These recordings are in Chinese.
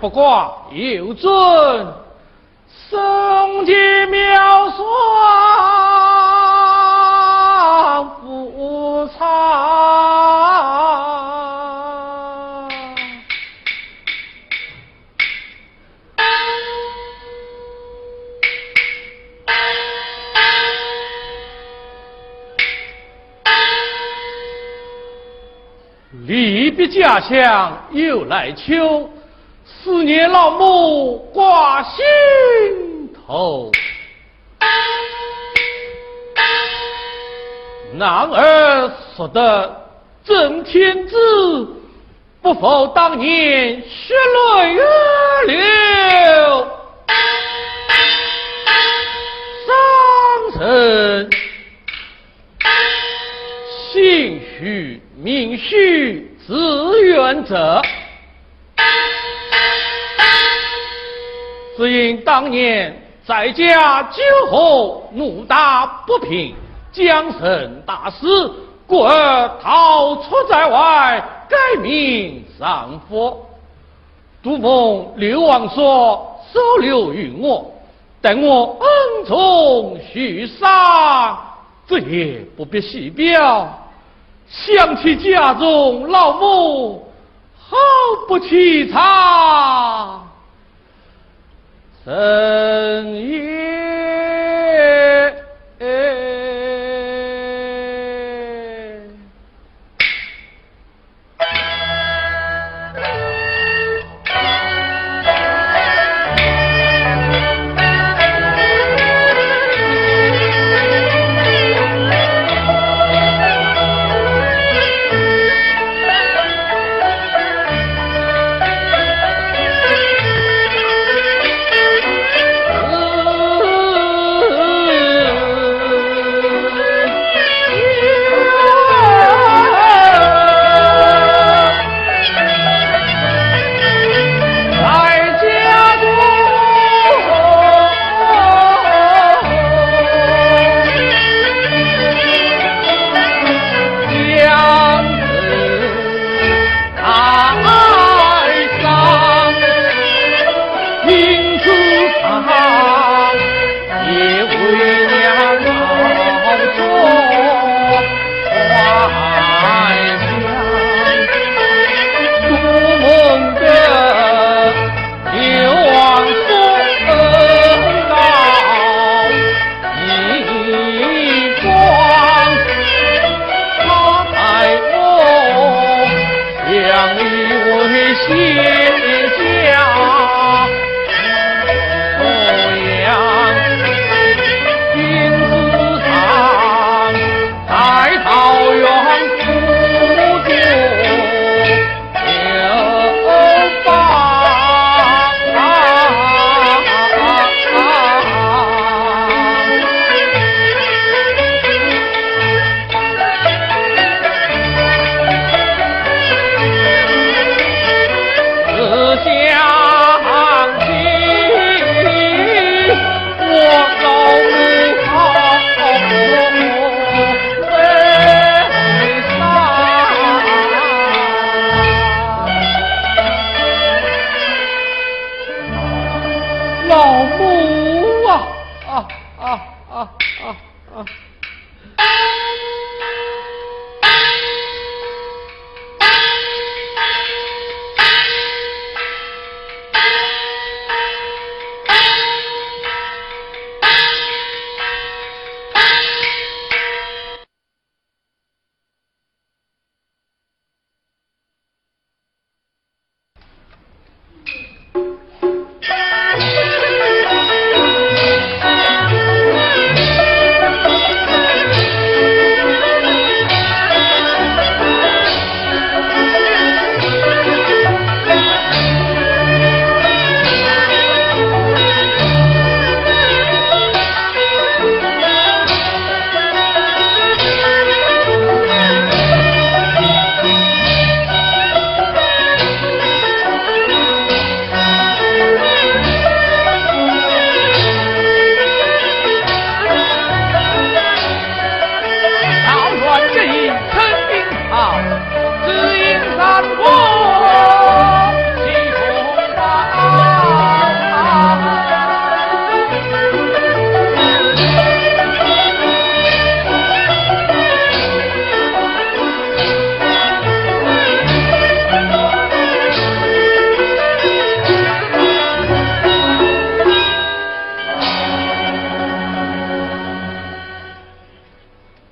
不过有尊，圣洁妙算无差。离别家乡又来秋，思念老母挂心头。男儿识得真天子，不负当年血泪流。伤神姓许名许，字元泽。只因当年在家酒后怒打不平，将身大死，故而逃出在外，改名上佛。杜梦刘王说收留于我，待我恩重续赏，这也不必细表。想起家中老母，好不凄惨。深夜。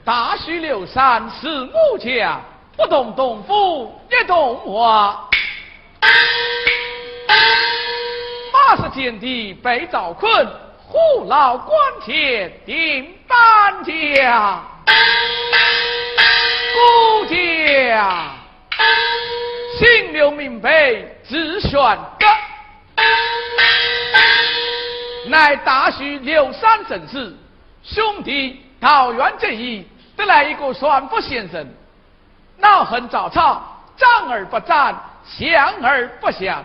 大徐刘三是武将，不懂东府也懂我。马氏见地被赵困，虎牢关前定班家。孤家姓刘名备，字玄德，乃大徐刘三正子兄弟。桃园这一得来一个算卜先生，恼恨早操，战而不战，降而不降，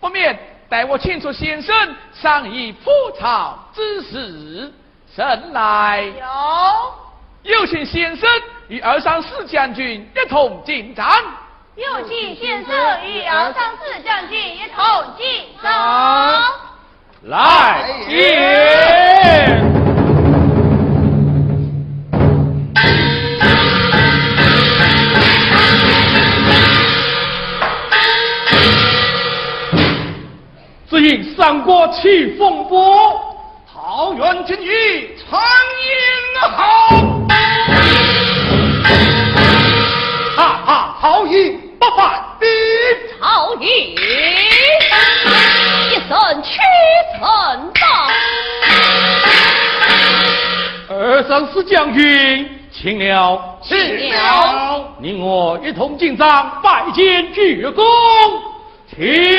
不免待我请出先生商议覆曹之事。神来有有请先生与二三四将军一同进战。有请先生与二三四将军一同进战。来也。只因三国起风波，桃园今日长饮好，哈哈，好饮不犯的好饮，一声屈臣道。二三四将军，请了，请了，你我一同进帐拜见鞠躬，请。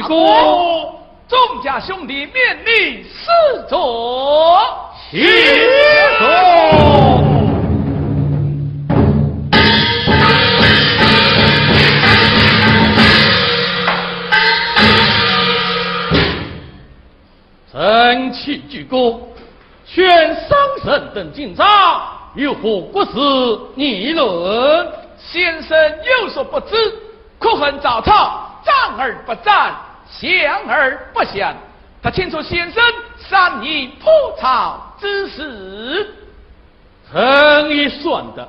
见鞠躬，众家兄弟面礼四座，谢座。臣启鞠躬，劝商神等进帐，有何国事议论？先生有所不知，可恨早操。战而不战，降而不想。他清楚先生商议破曹之事。臣已算得，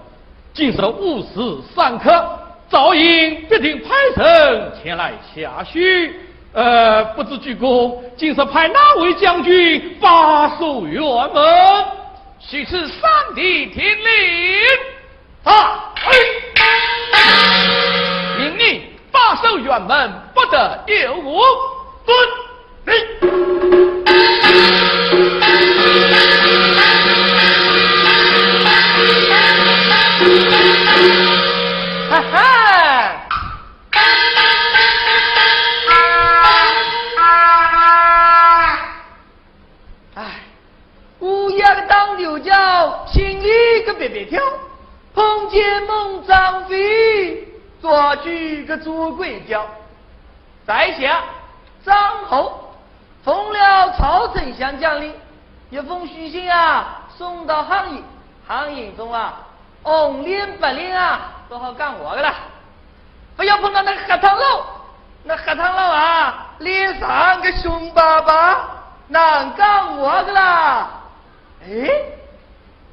今日午时三刻，赵营必定派人前来下许。呃，不知鞠躬，今是派哪位将军把守辕门？须赐三弟听令。啊！命令。把守辕门，不得有误。遵命。哈哈！哎，乌鸦当牛角，心里个别别跳，碰见孟张飞。抓举个做鬼叫，在下张侯奉了曹丞相将令，一封书信啊送到行营，行营中啊红脸白脸啊都好干活的啦。不要碰到那黑汤佬，那黑汤佬啊脸上个凶巴巴，难干活的啦。哎，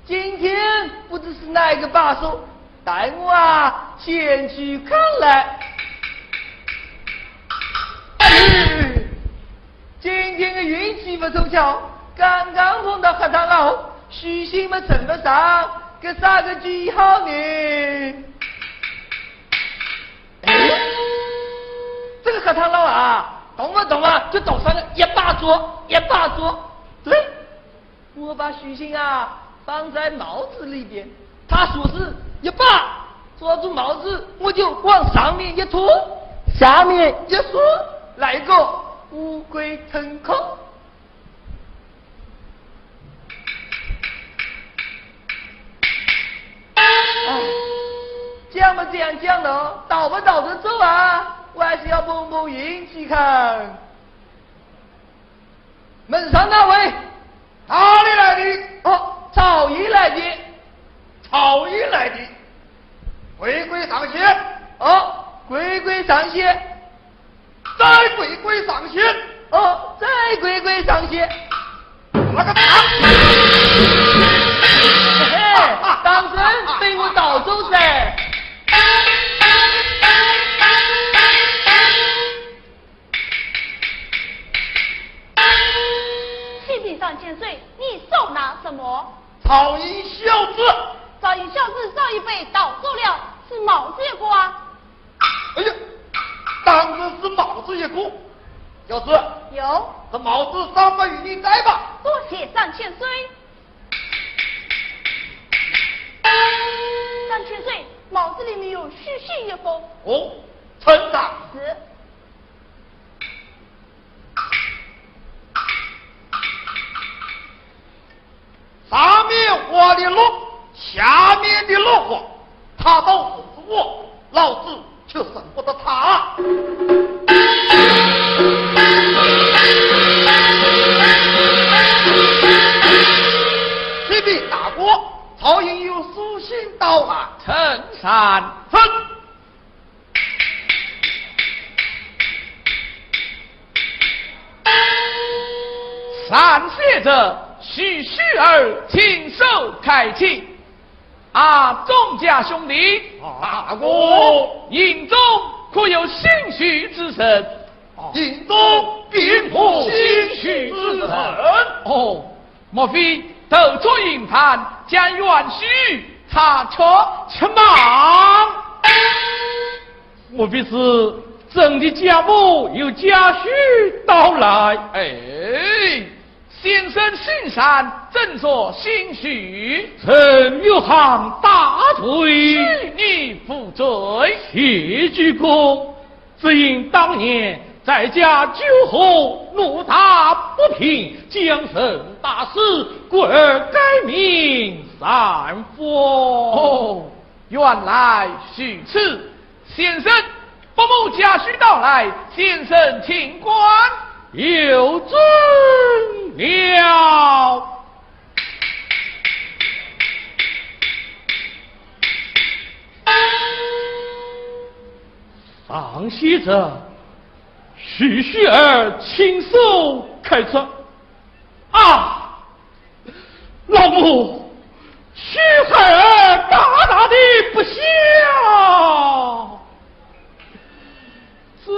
今天不知是哪一个把手。带我啊，前去看来。今天的运气不凑巧，刚刚碰到黑汤佬，虚心么称不上，给啥个记号呢？这个黑汤佬啊，动不动啊就抖上了一把桌，一把桌。对，我把虚心啊放在帽子里边，他说是。一把抓住帽子，我就往上面一拖，下面一缩，来个乌龟腾空。哎，讲不这样讲的，倒不倒着走啊？我还是要碰碰运气看。门上那位？哪里来的？哦，曹营来的。曹营来的，回归上仙。哦，回归上仙，再回归上仙。哦，再回归上仙。那个嘿帽子一个。小子，有。这帽子三百与你摘吧。多谢上千岁。上千岁，帽子里面有虚虚一封。哦，臣上。是。上面画的龙，下面的落花，他都是我，老子却胜不得他。到来，陈山哼。上写着。许旭儿亲手开启，啊，众家兄弟，大哥，营中可有心绪之神？营中并无心绪之神。哦，莫非投出营盘，将元须查错？且忙，莫非是朕的家母有家婿到来？哎。先生心善，怎作心虚？臣有行大罪，许你负罪。谢鞠躬，只因当年在家酒后怒打不平，将身大死，故而改名三佛。原来是此。先生，伯母家婿到来，先生请官。有尊了。上写着徐须儿亲手开出。啊，老母，徐孩儿大大的不孝。子，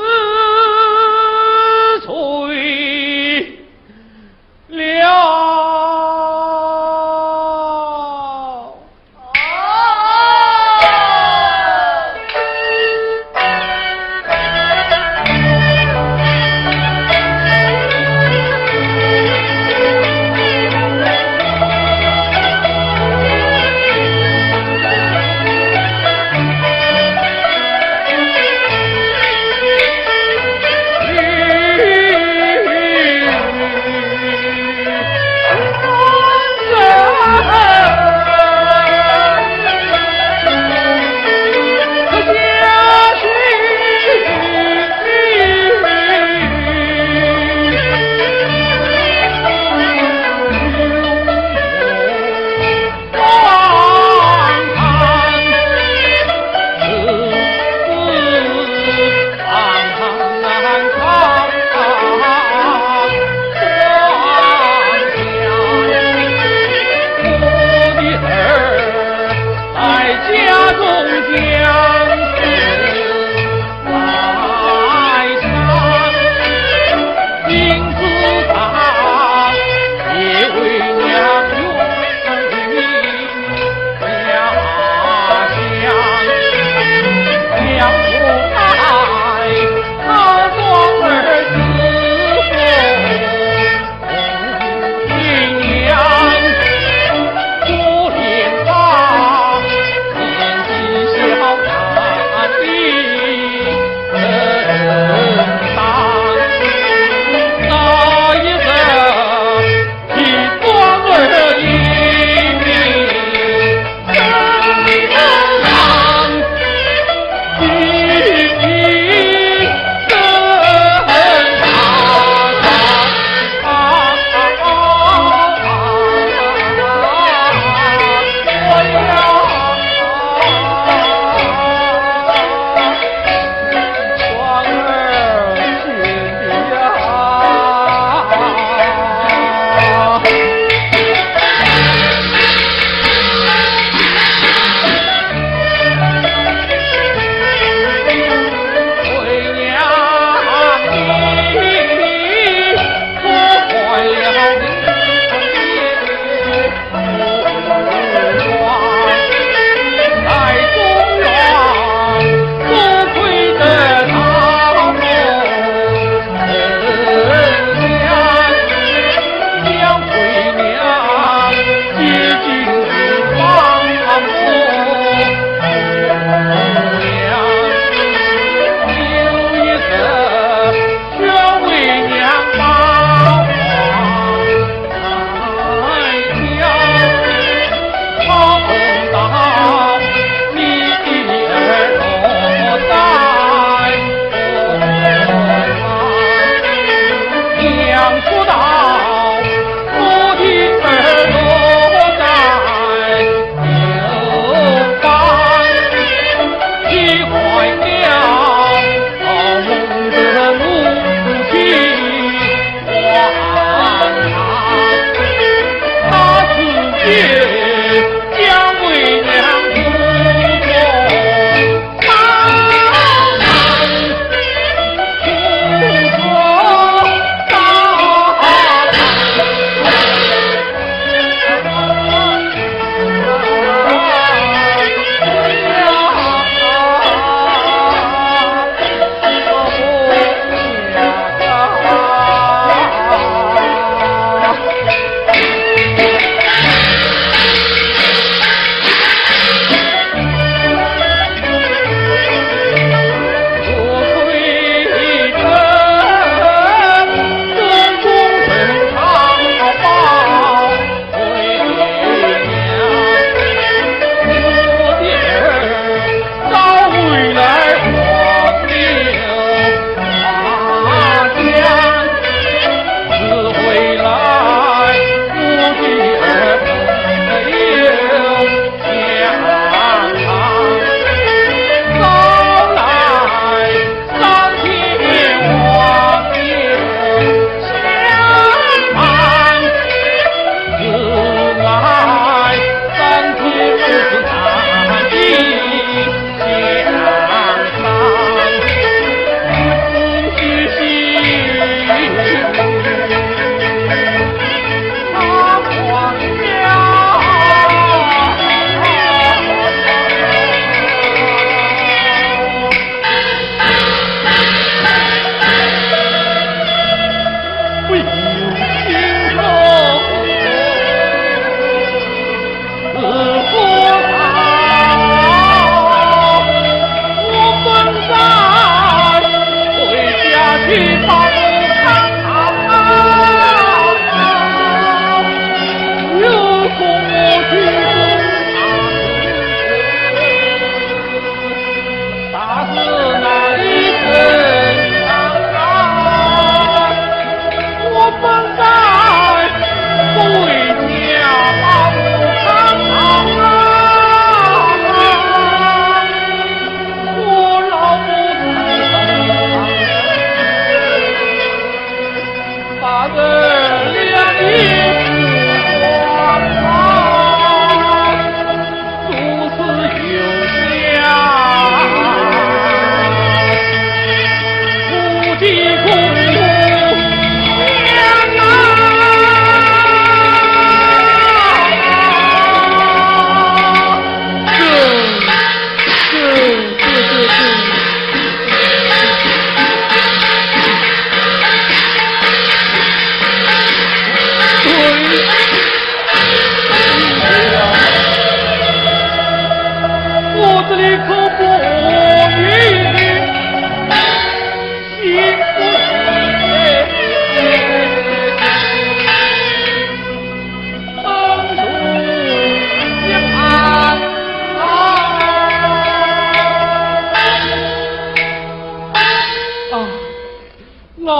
自。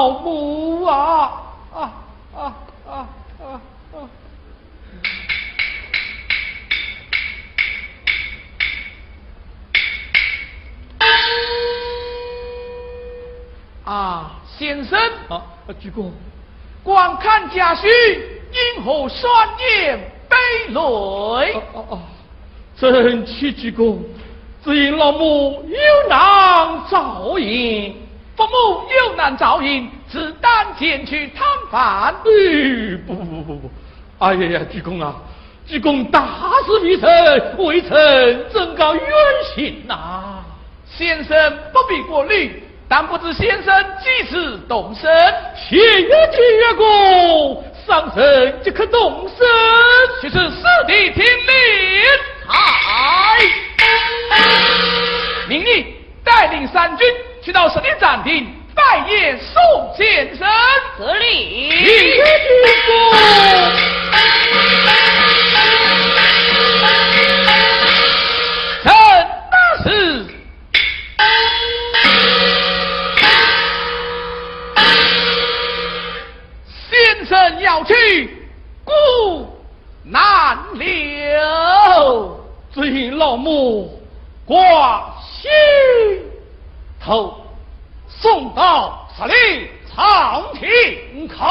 鞠躬，观看家婿，因何双眼悲泪？哦哦，真去鞠躬，只因老母有难照应，父母有难照应，自当前去探访。哎，不不不不，哎呀呀，鞠躬啊，鞠躬大事必成，微臣怎告远行呐？先生不必过虑。但不知先生几时动身？天月结果，上身即可动身。却是四弟听令，来，命你带领三军去到十里展厅，拜谒宋先生。得令。天月结臣大事。正要去，故难留。只因老母挂心头，送到司令长亭口，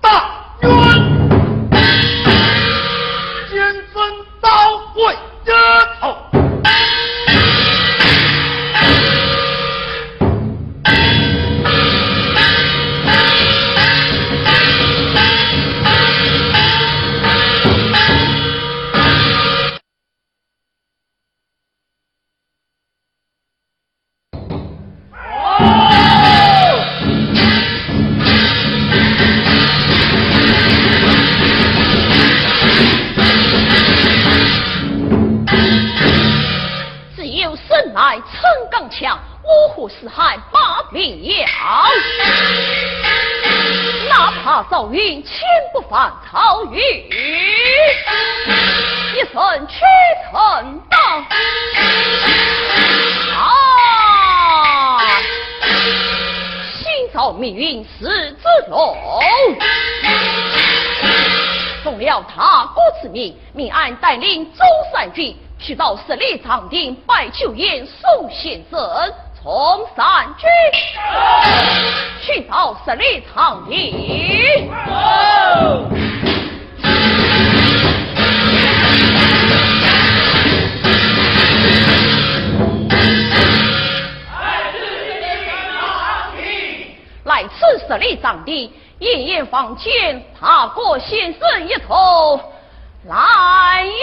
大。冤，先生到。带领周三军去到十里长亭拜秋燕宋先生。从三军去到十里长亭，来此十里长亭，夜夜房前，踏过先生一头蓝烟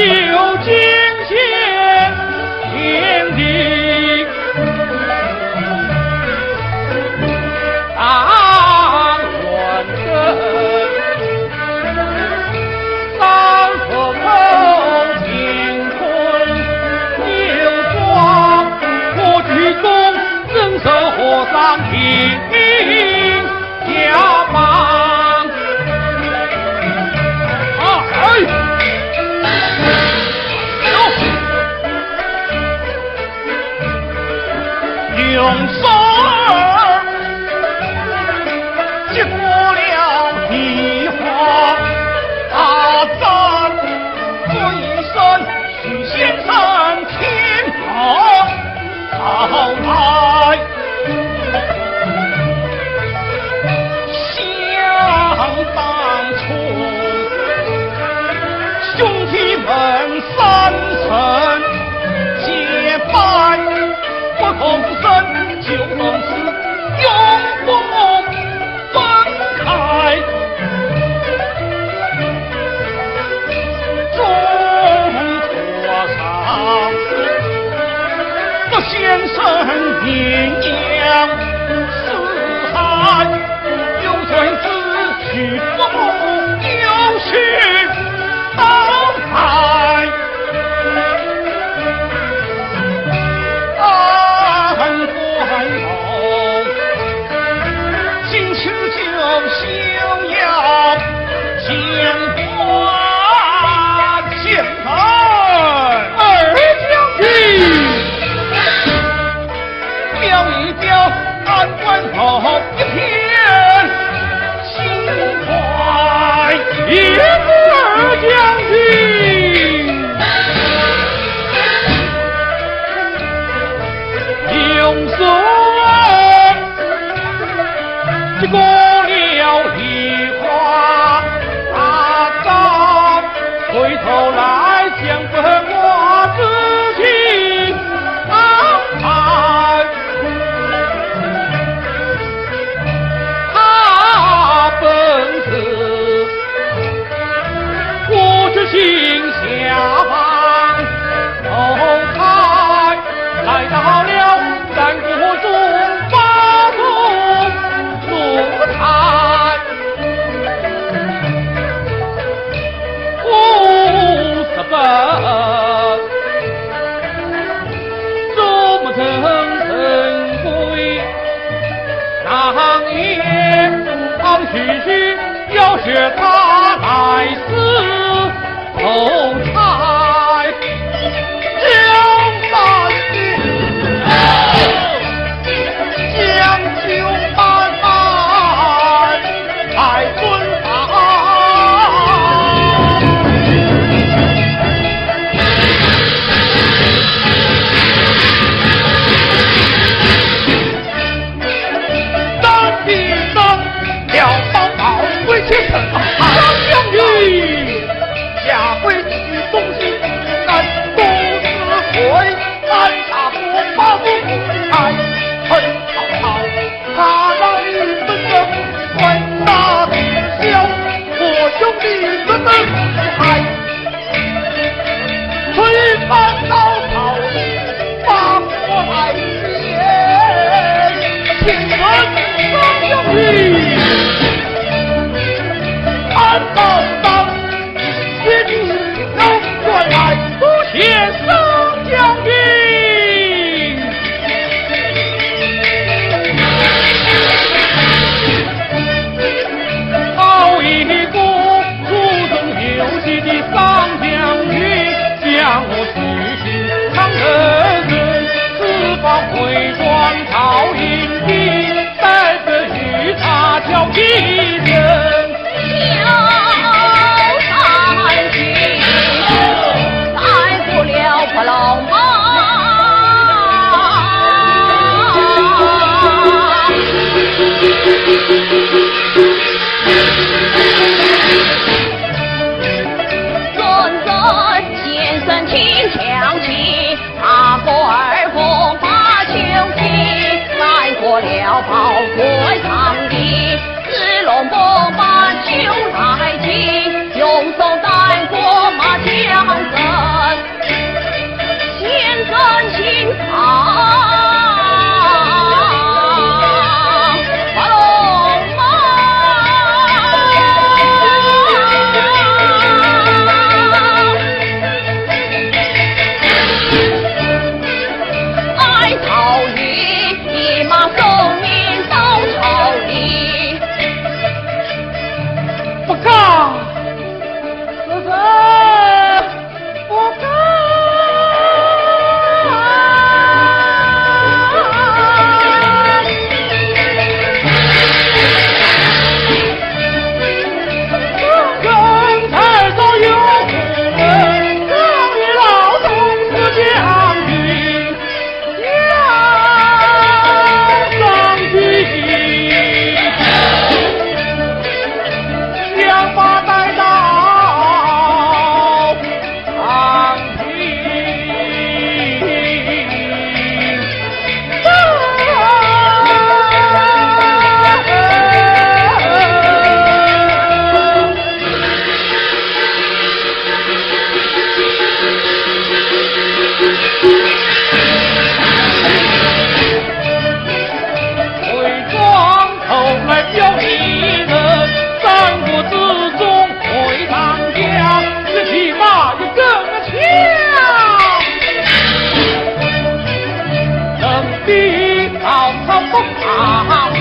you.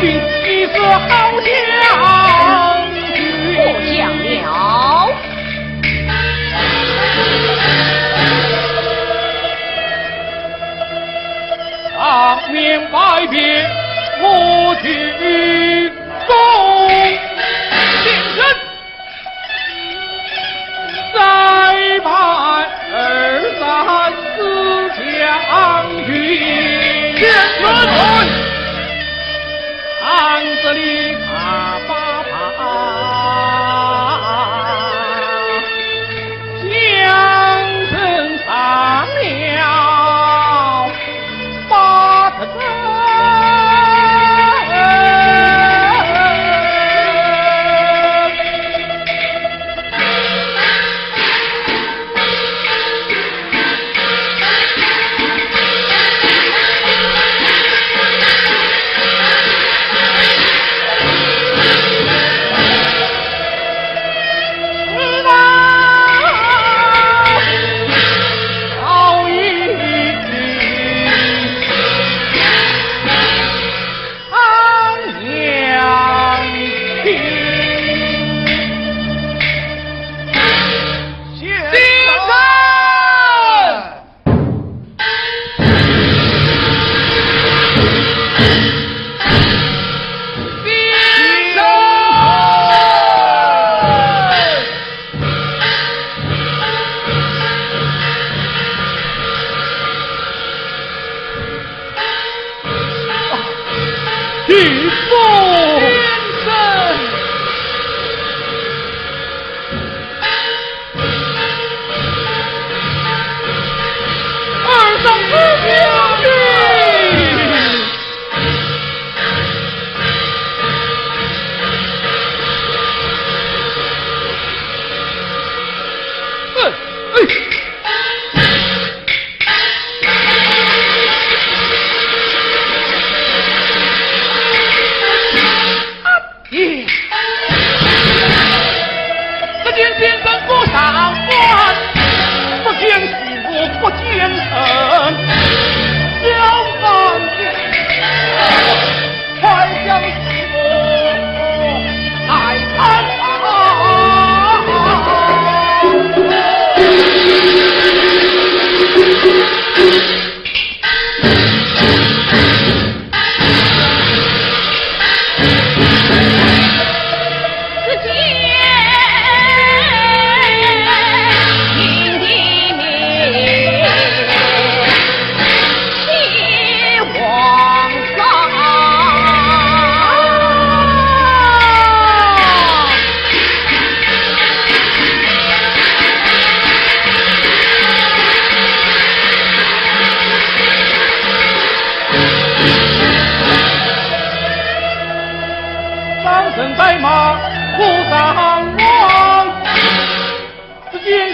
一声号角，不讲了，白别。Hari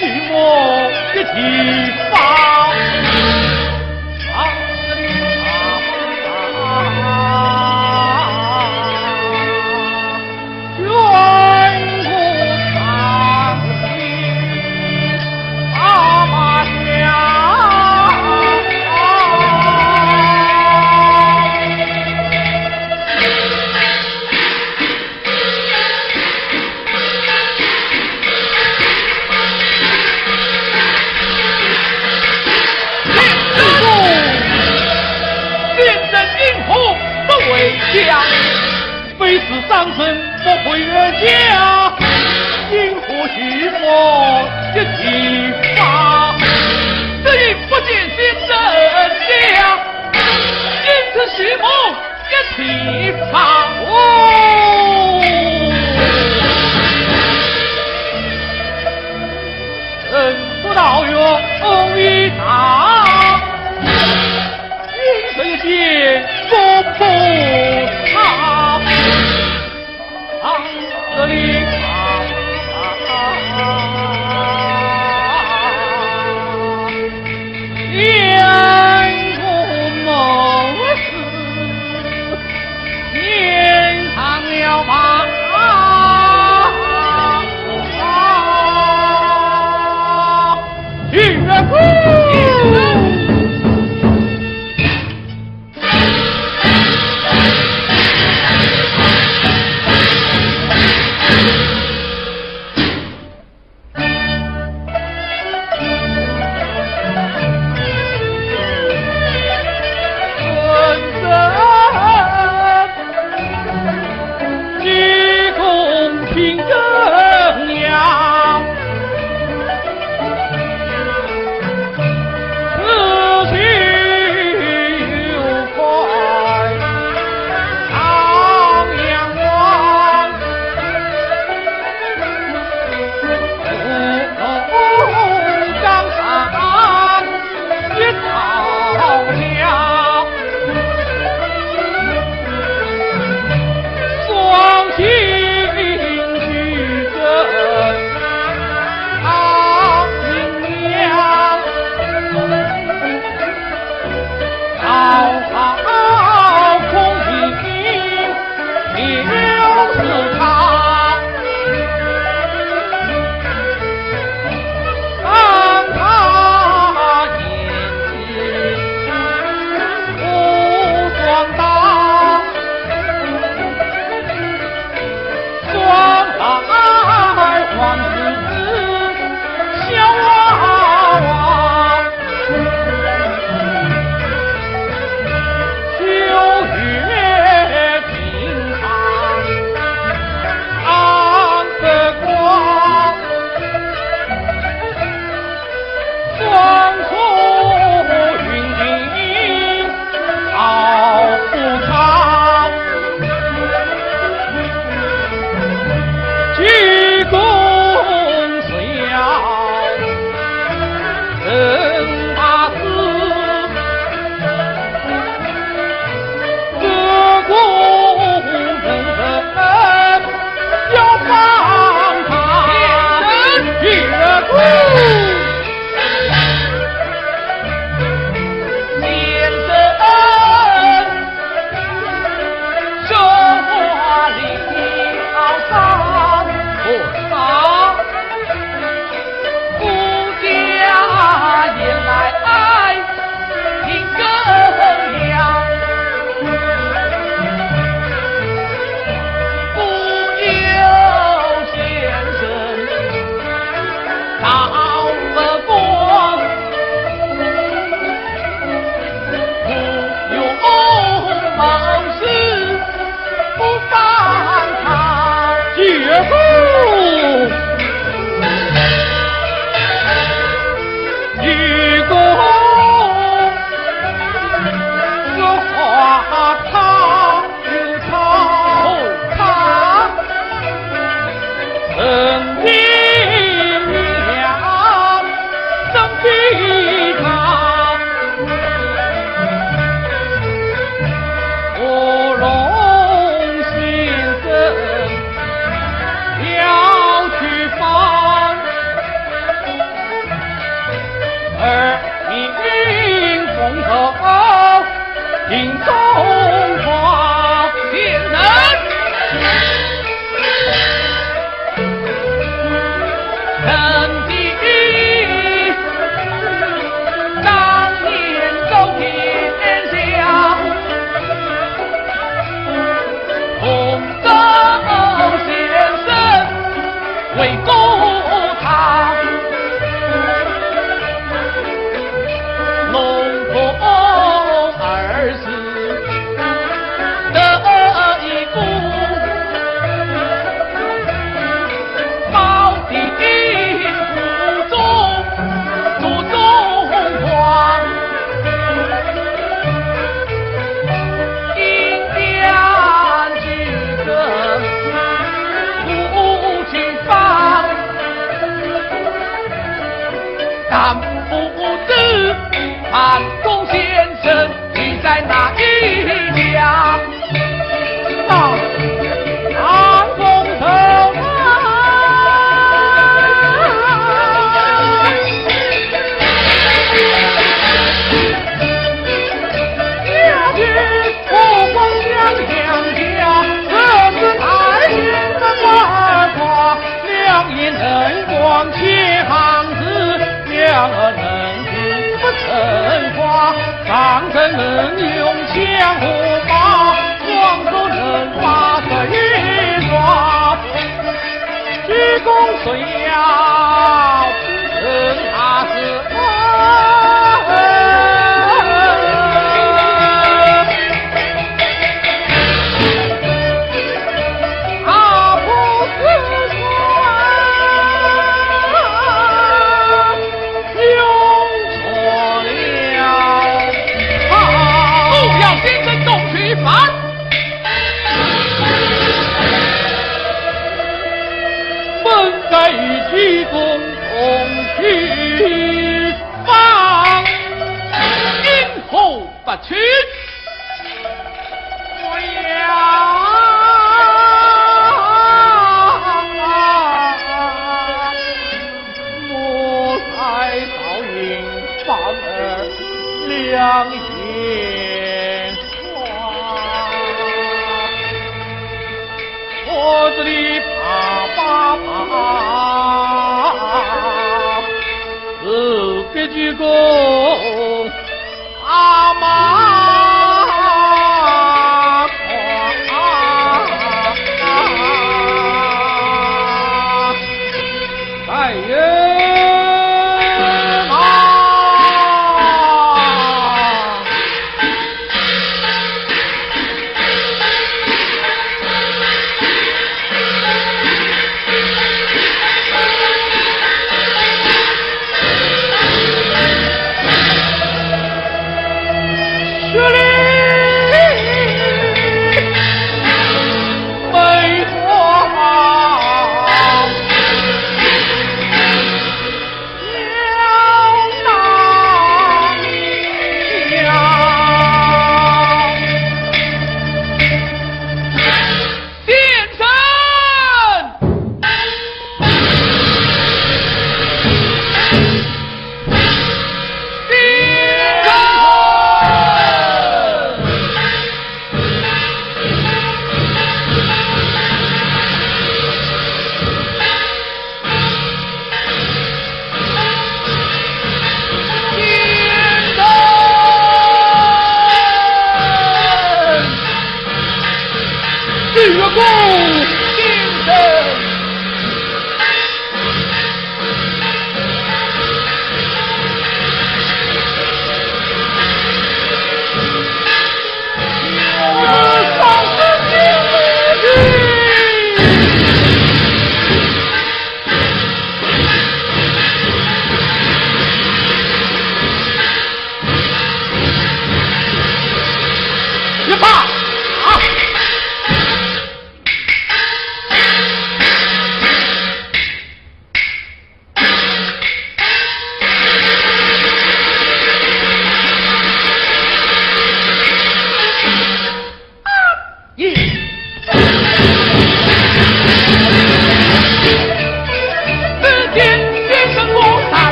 与我一起吧